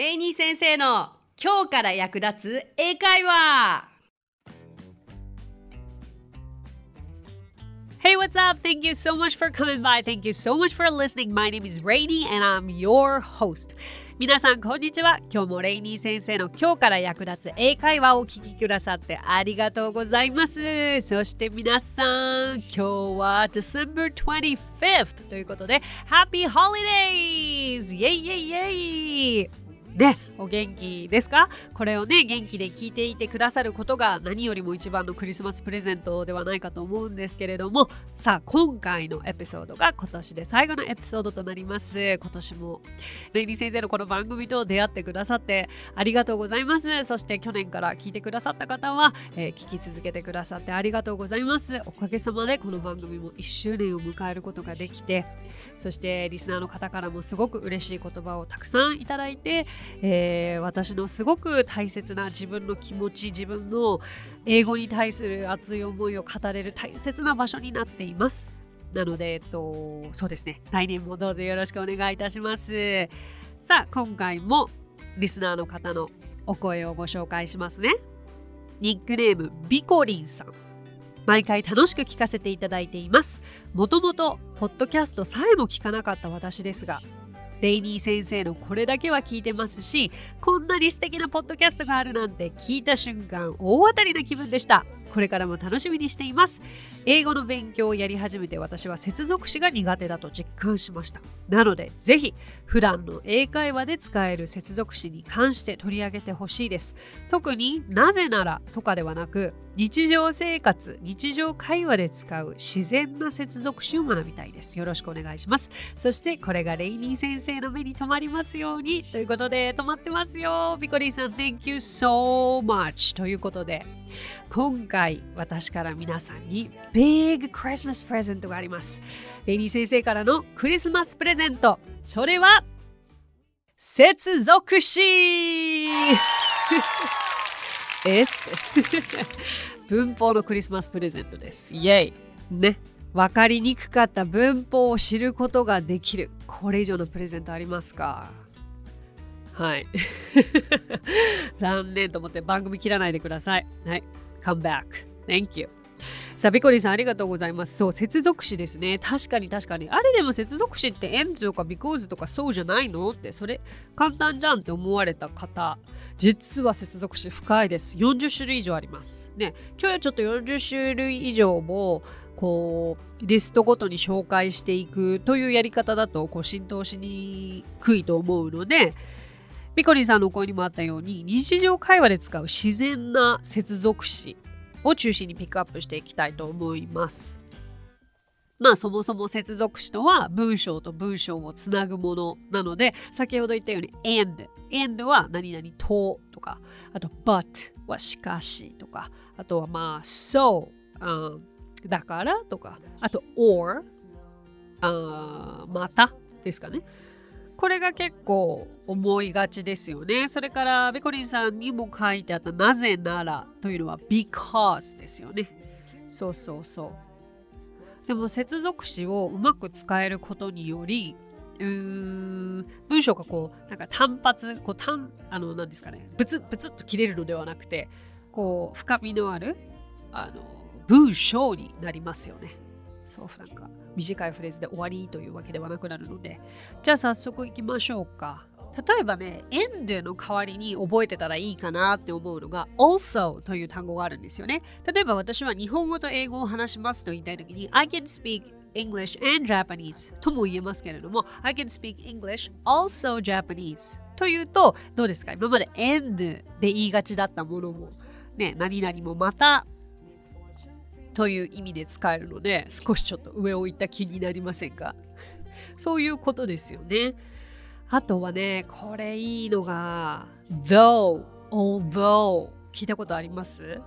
レイニー先生の今日から役立つ英会話 Hey, what's up? Thank you so much for coming by. Thank you so much for listening. My name is Rainy and I'm your host. 皆さん、こんにちは。今日もレイニー先生の今日から役立つ英会話をお聞きくださってありがとうございます。そして皆さん、今日は December 25th ということで、Happy Holidays! イェイイェイイェイね、お元気ですか？これをね、元気で聞いていてくださることが何よりも一番のクリスマスプレゼントではないかと思うんですけれども、さあ、今回のエピソードが今年で最後のエピソードとなります。今年も、レイニー先生のこの番組と出会ってくださってありがとうございます。そして去年から聞いてくださった方は、えー、聞き続けてくださってありがとうございます。おかげさまでこの番組も1周年を迎えることができて、そしてリスナーの方からもすごく嬉しい言葉をたくさんいただいて、えー、私のすごく大切な自分の気持ち自分の英語に対する熱い思いを語れる大切な場所になっています。なので、えっと、そうですね。来年もどうぞよろしくお願いいたします。さあ今回もリスナーの方のお声をご紹介しますね。ニックネームビコリンさん。毎回楽しく聞かせていただいています。もともとポッドキャストさえも聞かなかった私ですがレイニー先生のこれだけは聞いてますし、こんなに素敵なポッドキャストがあるなんて聞いた瞬間、大当たりな気分でした。これからも楽しみにしています。英語の勉強をやり始めて私は接続詞が苦手だと実感しました。なので、ぜひ普段の英会話で使える接続詞に関して取り上げてほしいです。特になぜならとかではなく、日常生活、日常会話で使う自然な接続詞を学びたいです。よろしくお願いします。そしてこれがレイニー先生の目に留まりますようにということで止まってますよ。ピコリーさん、Thank you so much ということで今回私から皆さんに Big Christmas プレゼントがあります。レイニー先生からのクリスマスプレゼント。それは接続詞 え？っ て文法のクリスマスプレゼントです。イェイね。分かりにくかった文法を知ることができる。これ以上のプレゼントありますか？はい。残念と思って番組切らないでください。はい。Come back. Thank you. さあ、ビコリーさんありがとうございます。そう、接続詞ですね。確かに確かに。あれでも接続詞って end とか because とかそうじゃないのって、それ簡単じゃんって思われた方、実は接続詞深いです。40種類以上あります。ね、今日はちょっと40種類以上もこうリストごとに紹介していくというやり方だとこう浸透しにくいと思うので、ピコリンさんのお声にもあったように日常会話で使う自然な接続詞を中心にピックアップしていきたいと思います。まあそもそも接続詞とは文章と文章をつなぐものなので先ほど言ったように and and は何々ととかあと but はしかしとかあとはまあ so、うん、だからとかあと or あまたですかね。これが結構思いがちですよね。それからベコリンさんにも書いてあったなぜならというのは because ですよね。そうそうそう。でも接続詞をうまく使えることによりうーん文章がこうなんか単発こう単あの何ですかねブツブツっと切れるのではなくてこう深みのあるあの文章になりますよね。そうなんか短いフレーズで終わりというわけではなくなるので。じゃあ早速いきましょうか。例えばね end の代わりに覚えてたらいいかなって思うのが also という単語があるんですよね。例えば私は日本語と英語を話しますと言いたい時に I can speak English and Japanese とも言えますけれども I can speak English also Japanese というとどうですか？今まで end で言いがちだったものもね何々もまたという意味で使えるので少しちょっと上を行った気になりませんか？そういうことですよね。あとはね、これいいのが though, although 聞いたことあります？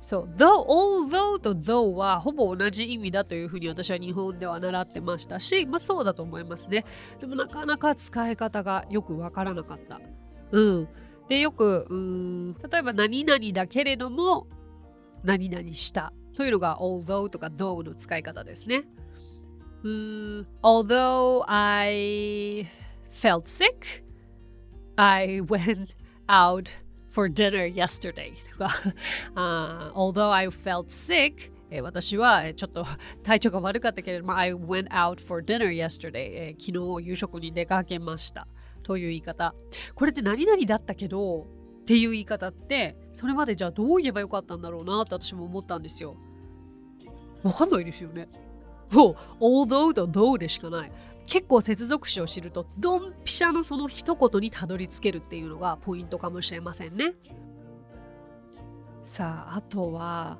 そう、though, although と though はほぼ同じ意味だというふうに私は日本では習ってましたし、まあそうだと思いますね。でもなかなか使い方がよくわからなかった。うん。で、よく、うん、例えば何々だけれども、何々したというのが although とか though の使い方ですね。うん although I felt sick I went out for dinner yesterday とか、uh, although I felt sick、私はちょっと体調が悪かったけれども、I went out for dinner yesterday、昨日夕食に出かけましたという言い方。これって何々だったけどっていう言い方って、それまでじゃあどう言えばよかったんだろうなって私も思ったんですよ。わかんないですよね。もう、although と though でしかない。結構接続詞を知るとドンピシャのその一言にたどり着けるっていうのがポイントかもしれませんね。さああとは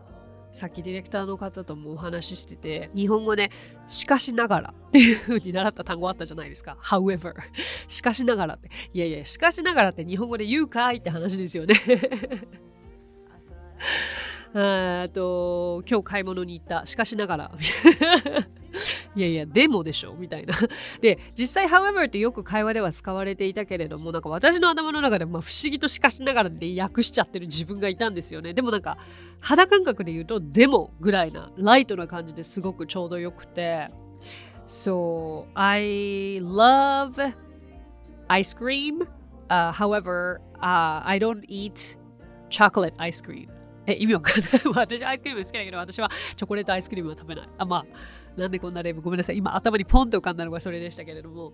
さっきディレクターの方ともお話ししてて日本語でしかしながらっていう風に習った単語あったじゃないですか however しかしながらっていやいやしかしながらって日本語で言うかいって話ですよねあと今日買い物に行ったしかしながら いやいや、でもでしょみたいな。で、実際、however ってよく会話では使われていたけれども、なんか私の頭の中でまあ不思議としかしながらで訳しちゃってる自分がいたんですよね。でもなんか、肌感覚で言うと、でもぐらいな、ライトな感じですごくちょうどよくて。So, I love ice cream.、Uh, however, uh, I don't eat chocolate ice cream. え、意味わかんない。私アイスクリーム好きだけど、私はチョコレートアイスクリームは食べない。あ、まあ、なんでこんな例文ごめんなさい。今頭にポンと浮かんだのがそれでしたけれども。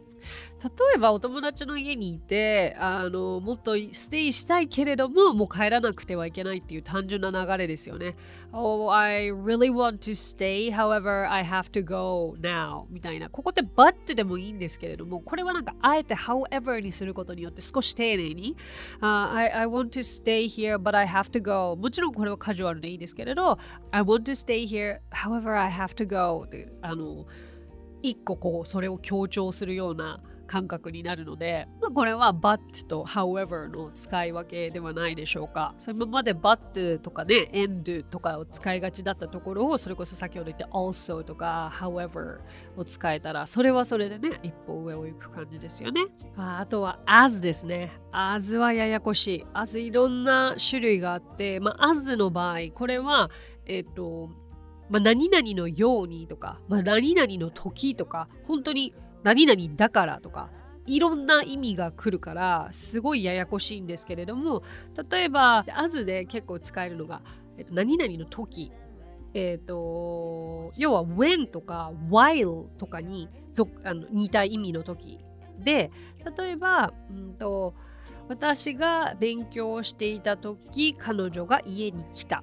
例えばお友達の家にいて、あの、もっとステイしたいけれども、もう帰らなくてはいけないっていう単純な流れですよね。Oh, I really want to stay, however, I have to go now みたいな。ここって but でもいいんですけれども、これはなんかあえて however にすることによって少し丁寧に、uh, I, I want to stay here, but I have to go もちろんこれはカジュアルでいいですけれど、I want to stay here, however, I have to go あの一個こうそれを強調するような感覚になるので、まあ、これは but と however の使い分けではないでしょうか。それ今まで but とかね、end とかを使いがちだったところを、それこそ先ほど言った also とか however を使えたら、それはそれでね、一歩上を行く感じですよね。ああとは as ですね。as はややこしい。as いろんな種類があって、まあ、as の場合、これは、えっ、ー、と、まあ、何々のようにとか、まあ、何々の時とか、本当に何々だからとか、いろんな意味が来るから、すごいややこしいんですけれども、例えば、as で結構使えるのが、えっと、何々の時、えっ、と、要は when とか while とかにあの似た意味の時で、例えば、うんと、私が勉強していた時、彼女が家に来た。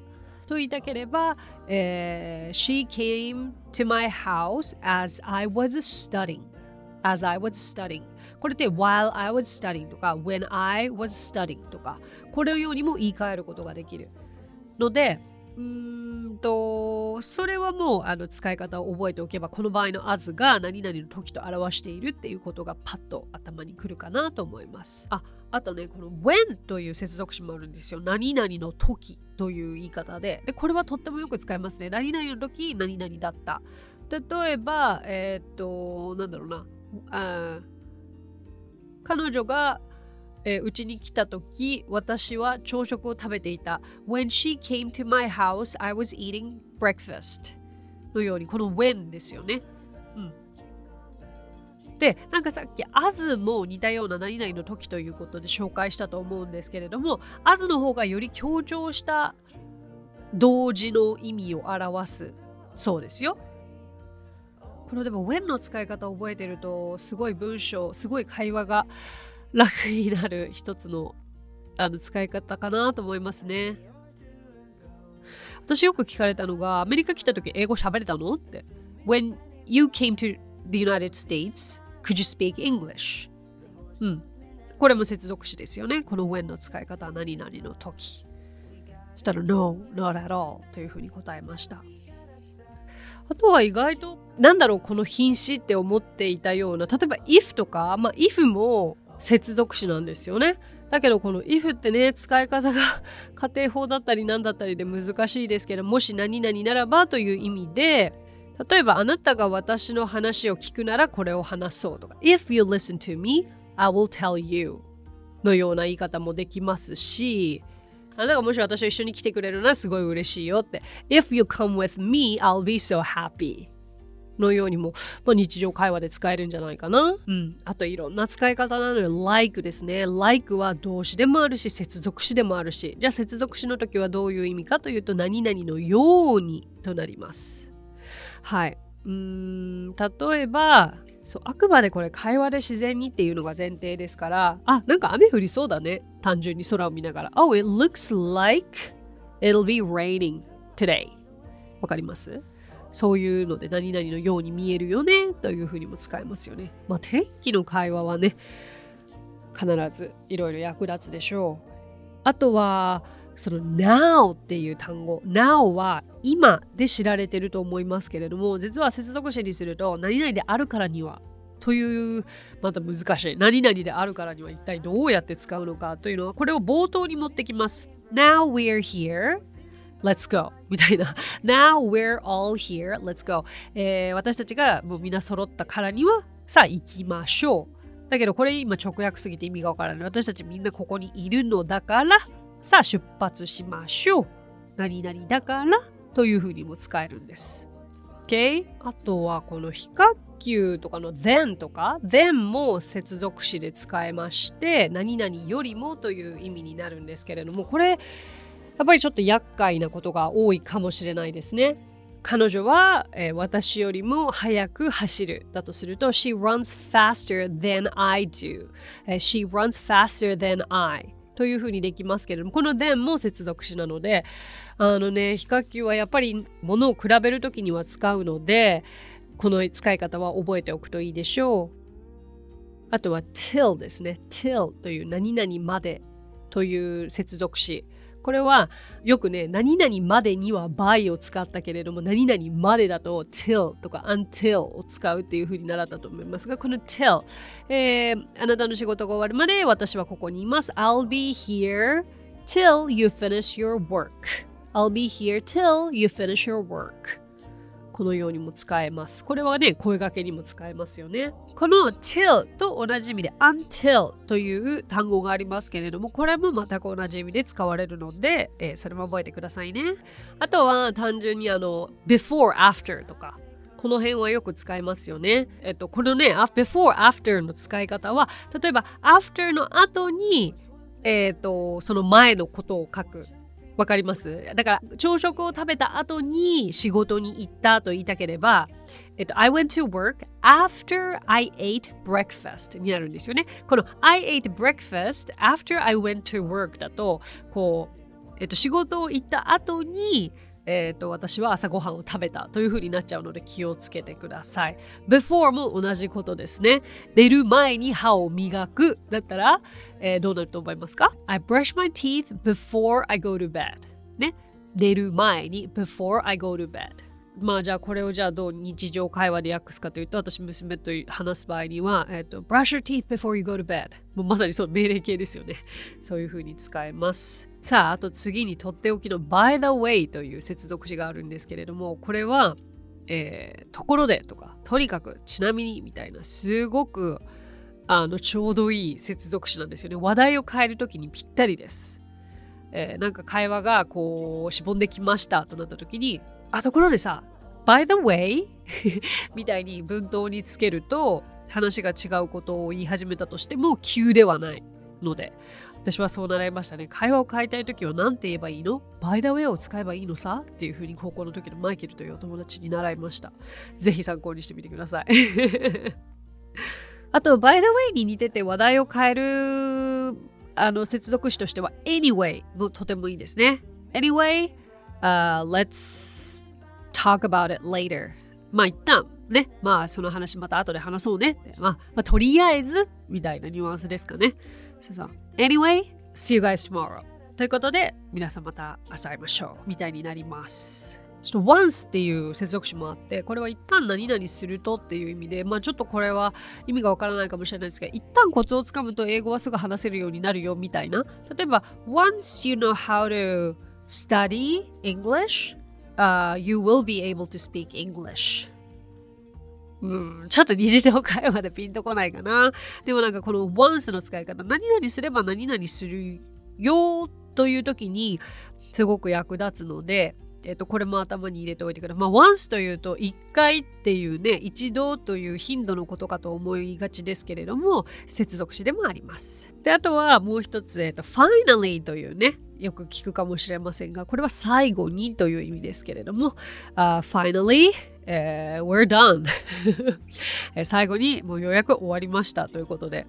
と言いたければ、えー、She came to my house as I was studying. As I was studying. これって while I was studying とか when I was studying とかこれのようにも言い換えることができるのでうんとそれはもうあの使い方を覚えておけばこの場合の as が何々の時と表しているっていうことがパッと頭にくるかなと思います。ああとねこの when という接続詞もあるんですよ。何々の時という言い方で。でこれはとってもよく使いますね。何々の時何々だった。例えばえー、っとなんだろうな。あ彼女がえー、うちに来た時、私は朝食を食べていた。When she came to my house, I was eating breakfast. のように、この when ですよね。うん。で、なんかさっき as も似たような何々の時ということで紹介したと思うんですけれども、as の方がより強調した同時の意味を表すそうですよ。このでも when の使い方を覚えてると、すごい文章、すごい会話が楽になる一つのあの使い方かなと思いますね。私よく聞かれたのが、アメリカ来た時英語喋れたのって。When you came to the United States, could you speak English? うん。これも接続詞ですよね。この when の使い方は何々の時。そしたら No, not at all というふうに答えました。あとは意外と、なんだろう、この品詞って思っていたような、例えば if とか、まあ if も接続詞なんですよね。だけどこの if ってね使い方が 家庭法だったり何だったりで難しいですけどもし何々ならばという意味で例えばあなたが私の話を聞くならこれを話そうとか If you listen to me, I will tell you のような言い方もできますしあなたがもし私と一緒に来てくれるならすごい嬉しいよって If you come with me, I'll be so happy のようにも、まあ、日常会話で使えるんじゃないかな。うん。あといろんな使い方なので、like ですね。like は動詞でもあるし、接続詞でもあるし。じゃあ接続詞の時はどういう意味かというと、何々のようにとなります。はい。うん、例えば、そうあくまでこれ会話で自然にっていうのが前提ですからあなんか雨降りそうだね単純に空を見ながら Oh it looks like it'll be raining today わかります？そういうので何々のように見えるよねというふうにも使えますよね。まあ天気の会話はね必ずいろいろ役立つでしょう。あとはその now っていう単語 now は今で知られてると思いますけれども実は接続詞にすると何々であるからにはというまた難しい何々であるからには一体どうやって使うのかというのはこれを冒頭に持ってきます Now we're here Let's go. みたいな。Now we're all here. Let's go、えー、私たちがもうみんな揃ったからにはさあ行きましょう。だけどこれ今直訳すぎて意味がわからない。私たちみんなここにいるのだからさあ出発しましょう。何々だからというふうにも使えるんです。OK あとはこの非角球とかの then とか then も接続詞で使えまして何々よりもという意味になるんですけれどもこれやっぱりちょっと厄介なことが多いかもしれないですね。彼女は、えー、私よりも速く走るだとすると She runs faster than I do、えー、She runs faster than I というふうにできますけれどもこの then も接続詞なのであのね比較級はやっぱりものを比べるときには使うのでこの使い方は覚えておくといいでしょう。あとは till ですね till という何々までという接続詞。これはよくね、何々までには by を使ったけれども、何々までだと till とか until を使うっていう風に習ったと思いますが、この till、えー、あなたの仕事が終わるまで私はここにいます。I'll be here till you finish your work. I'll be here till you finish your work. このようにも使えます。これはね、声掛けにも使えますよね。この till と同じ意味で until という単語がありますけれども、これも全く同じ意味で使われるので、えー、それも覚えてくださいね。あとは単純にあの before, after とか。この辺はよく使いますよね。えっと、このね、before, after の使い方は、例えば after の後に、えっと、その前のことを書くわかりますだから朝食を食べた後に仕事に行ったと言いたければ、えっと、I went to work after I ate breakfast になるんですよね。この I ate breakfast after I went to work だと、こう、えっと、仕事を行った後に、えーと、私は朝ごはんを食べたというふうになっちゃうので気をつけてください。before も同じことですね。寝る前に歯を磨くだったら、えー、どうなると思いますか ?I brush my teeth before I go to bed. ね。寝る前に before I go to bed. まあじゃあこれをじゃあどう日常会話で訳すかというと私娘と話す場合には、えーと、brush your teeth before you go to bed もうまさにそう命令形ですよね そういうふうに使えますさあ、あと次にとっておきの by the way という接続詞があるんですけれども、これは、えー、ところでとか、とにかく、ちなみにみたいな、すごくあのちょうどいい接続詞なんですよね。話題を変えるときにぴったりです。えー、なんか会話がこう、しぼんできましたとなったときに、あ、ところでさ、by the way みたいに文頭につけると、話が違うことを言い始めたとしても急ではないので私はそう習いましたね。会話を変えたいときは何て言えばいいの ?by the way を使えばいいのさ？っていうふうに高校の時のマイケルというお友達に習いました。ぜひ参考にしてみてください。あと、by the way に似てて話題を変えるあの接続詞としては anyway もとてもいいですね。anyway、uh, let's talk about it later. まあ一旦ね、まあその話また後で話そうね、まあ、まあ、とりあえずみたいなニュアンスですかね。そうそう。Anyway, see you guys tomorrow. ということで、皆さんまた明日会いましょう。みたいになります。ちょっと once っていう接続詞もあって、これは一旦何々するとっていう意味で、まあちょっとこれは意味がわからないかもしれないですが、一旦コツをつかむと英語はすぐ話せるようになるよみたいな。例えば、once you know how to study English, uh, you will be able to speak English. うん、ちょっと日常会話でピンとこないかな。でもなんかこの once の使い方、何々すれば何々するよという時にすごく役立つので、えっと、これも頭に入れておいてください。まあ、once というと1回っていうね、一度という頻度のことかと思いがちですけれども、接続詞でもあります。で、あとはもう一つ、えっと、finally というね、よく聞くかもしれませんが、これは最後にという意味ですけれども、uh, finally, uh, we're done. 最後にもうようやく終わりましたということで、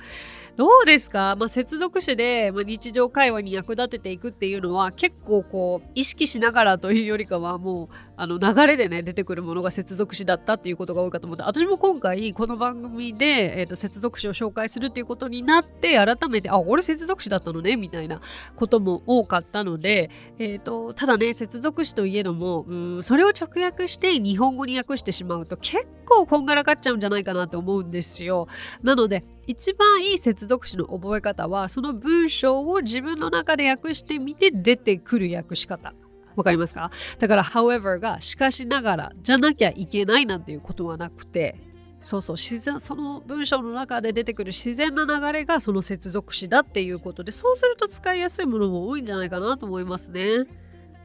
どうですか、まあ、接続詞で、まあ、日常会話に役立てていくっていうのは結構こう意識しながらというよりかはもうあの流れでね出てくるものが接続詞だったっていうことが多いかと思って私も今回この番組で、えーと、接続詞を紹介するっていうことになって改めてあ俺接続詞だったのねみたいなことも多かったので、えーと、ただね接続詞といえどもうんそれを直訳して日本語に訳してしまうと結構こんがらかっちゃうんじゃないかなと思うんですよ。なので一番いい接続詞の覚え方はその文章を自分の中で訳してみて出てくる訳し方。わかりますか？だから however がしかしながらじゃなきゃいけないなんていうことはなくてそうそう自然その文章の中で出てくる自然な流れがその接続詞だっていうことでそうすると使いやすいものも多いんじゃないかなと思いますね。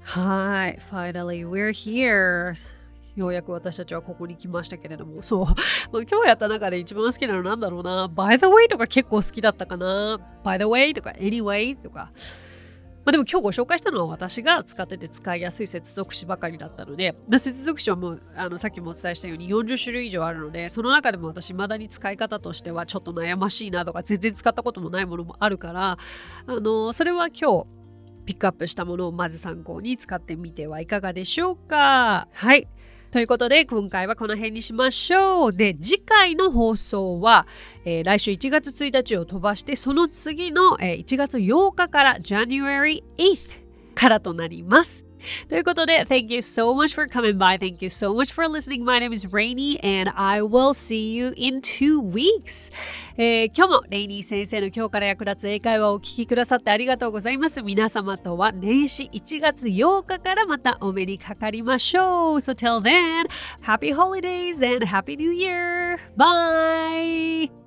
はい。Finally we're here. ようやく私たちはここに来ましたけれども、そう。まあ、今日やった中で一番好きなのなんだろうな。by the way とか結構好きだったかな。by the way とか anyway とか。まあ、でも今日ご紹介したのは私が使ってて使いやすい接続詞ばかりだったので、接続詞はもうあのさっきもお伝えしたように40種類以上あるので、その中でも私未だに使い方としてはちょっと悩ましいなとか、全然使ったこともないものもあるから、あのそれは今日ピックアップしたものをまず参考に使ってみてはいかがでしょうか。はい。ということで今回はこの辺にしましょう。で次回の放送は、えー、来週1月1日を飛ばしてその次の、えー、1月8日から January 8th からとなります。ということで、Thank you so much for coming by. Thank you so much for listening. My name is Rainy and I will see you in two weeks. えー、今日もレイニー先生の今日から役立つ英会話をお聞きくださってありがとうございます。皆様とは年始1月8日からまたお目にかかりましょう。So till then, happy holidays and happy new year. Bye!